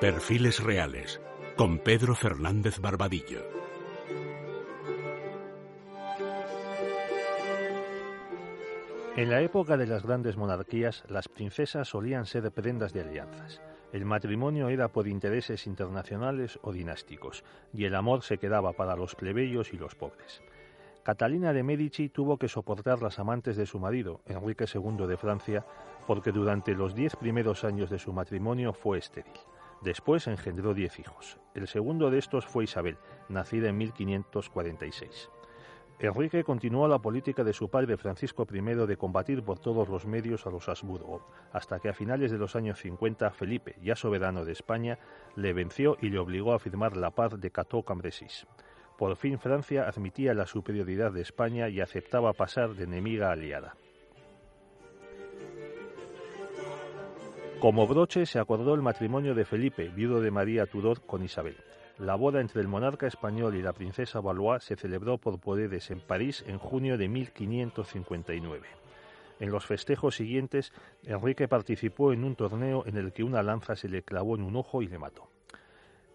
Perfiles Reales con Pedro Fernández Barbadillo. En la época de las grandes monarquías, las princesas solían ser prendas de alianzas. El matrimonio era por intereses internacionales o dinásticos, y el amor se quedaba para los plebeyos y los pobres. Catalina de Medici tuvo que soportar las amantes de su marido, Enrique II de Francia, porque durante los diez primeros años de su matrimonio fue estéril. Después engendró diez hijos. El segundo de estos fue Isabel, nacida en 1546. Enrique continuó la política de su padre Francisco I de combatir por todos los medios a los Habsburgo, hasta que a finales de los años 50 Felipe, ya soberano de España, le venció y le obligó a firmar la paz de Cateau-Cambrésis. Por fin Francia admitía la superioridad de España y aceptaba pasar de enemiga a aliada. Como broche se acordó el matrimonio de Felipe, viudo de María Tudor, con Isabel. La boda entre el monarca español y la princesa Valois se celebró por poderes en París en junio de 1559. En los festejos siguientes, Enrique participó en un torneo en el que una lanza se le clavó en un ojo y le mató.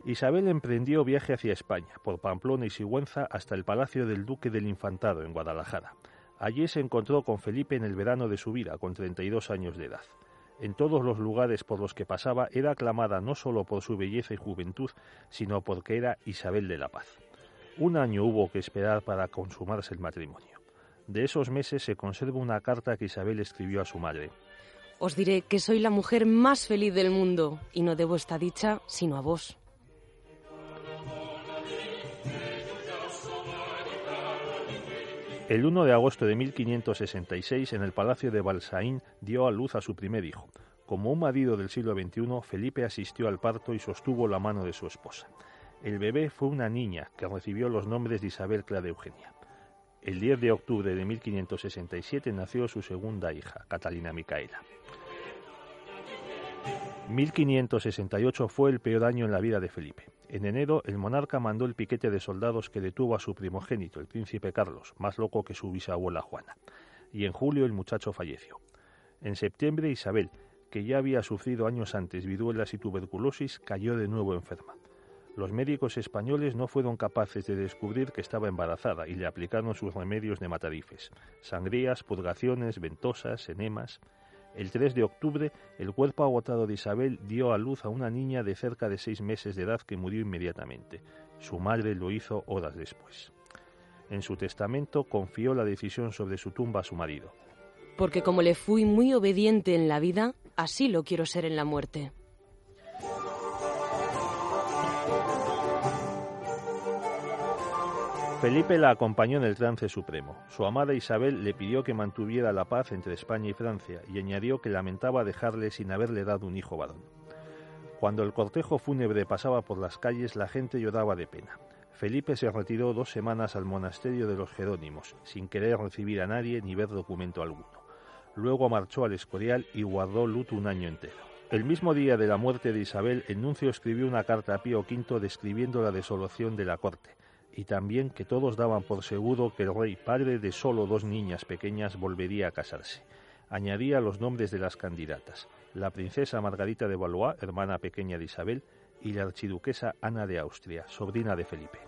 Isabel emprendió viaje hacia España, por Pamplona y Sigüenza hasta el palacio del Duque del Infantado en Guadalajara. Allí se encontró con Felipe en el verano de su vida, con 32 años de edad en todos los lugares por los que pasaba era aclamada no solo por su belleza y juventud, sino porque era Isabel de la Paz. Un año hubo que esperar para consumarse el matrimonio. De esos meses se conserva una carta que Isabel escribió a su madre. Os diré que soy la mujer más feliz del mundo y no debo esta dicha sino a vos. El 1 de agosto de 1566, en el Palacio de Balsaín, dio a luz a su primer hijo. Como un marido del siglo XXI, Felipe asistió al parto y sostuvo la mano de su esposa. El bebé fue una niña que recibió los nombres de Isabel Clara Eugenia. El 10 de octubre de 1567 nació su segunda hija, Catalina Micaela. 1568 fue el peor año en la vida de Felipe. En enero, el monarca mandó el piquete de soldados que detuvo a su primogénito, el príncipe Carlos, más loco que su bisabuela Juana. Y en julio el muchacho falleció. En septiembre, Isabel, que ya había sufrido años antes viruelas y tuberculosis, cayó de nuevo enferma. Los médicos españoles no fueron capaces de descubrir que estaba embarazada y le aplicaron sus remedios de matarifes, sangrías, purgaciones, ventosas, enemas. El 3 de octubre, el cuerpo agotado de Isabel dio a luz a una niña de cerca de seis meses de edad que murió inmediatamente. Su madre lo hizo horas después. En su testamento confió la decisión sobre su tumba a su marido. Porque como le fui muy obediente en la vida, así lo quiero ser en la muerte. Felipe la acompañó en el trance supremo. Su amada Isabel le pidió que mantuviera la paz entre España y Francia y añadió que lamentaba dejarle sin haberle dado un hijo varón. Cuando el cortejo fúnebre pasaba por las calles, la gente lloraba de pena. Felipe se retiró dos semanas al monasterio de los Jerónimos, sin querer recibir a nadie ni ver documento alguno. Luego marchó al Escorial y guardó luto un año entero. El mismo día de la muerte de Isabel, el nuncio escribió una carta a Pío V describiendo la desolación de la corte y también que todos daban por seguro que el rey, padre de solo dos niñas pequeñas, volvería a casarse. Añadía los nombres de las candidatas, la princesa Margarita de Valois, hermana pequeña de Isabel, y la archiduquesa Ana de Austria, sobrina de Felipe.